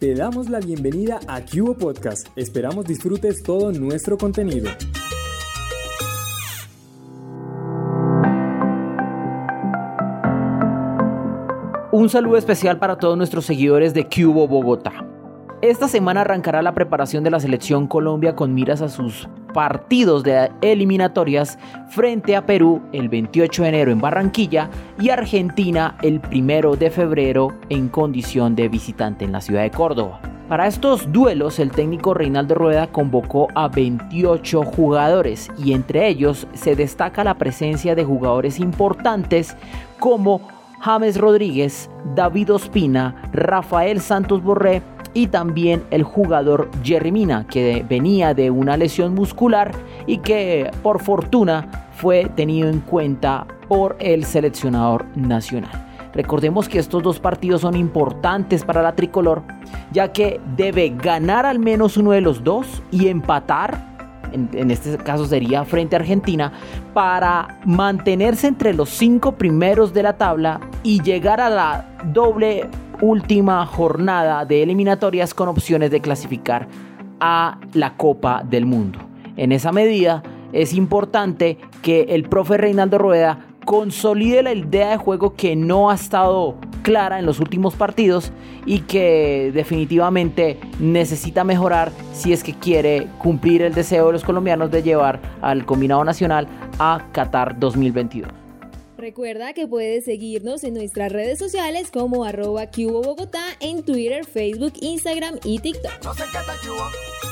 Te damos la bienvenida a Cubo Podcast. Esperamos disfrutes todo nuestro contenido. Un saludo especial para todos nuestros seguidores de Cubo Bogotá. Esta semana arrancará la preparación de la selección Colombia con miras a sus partidos de eliminatorias frente a Perú el 28 de enero en Barranquilla y Argentina el 1 de febrero en condición de visitante en la ciudad de Córdoba. Para estos duelos el técnico Reinaldo Rueda convocó a 28 jugadores y entre ellos se destaca la presencia de jugadores importantes como James Rodríguez, David Ospina, Rafael Santos Borré y también el jugador Jerry Mina, que venía de una lesión muscular y que por fortuna fue tenido en cuenta por el seleccionador nacional. Recordemos que estos dos partidos son importantes para la tricolor, ya que debe ganar al menos uno de los dos y empatar en, este caso sería frente a Argentina, para mantenerse entre los cinco primeros de la tabla y llegar a la doble última jornada de eliminatorias con opciones de clasificar a la Copa del Mundo. En esa medida es importante que el profe Reinaldo Rueda consolide la idea de juego que no ha estado clara en los últimos partidos y que definitivamente necesita mejorar si es que quiere cumplir el deseo de los colombianos de llevar al combinado nacional a Qatar 2022. Recuerda que puedes seguirnos en nuestras redes sociales como arroba Bogotá en Twitter, Facebook, Instagram y TikTok.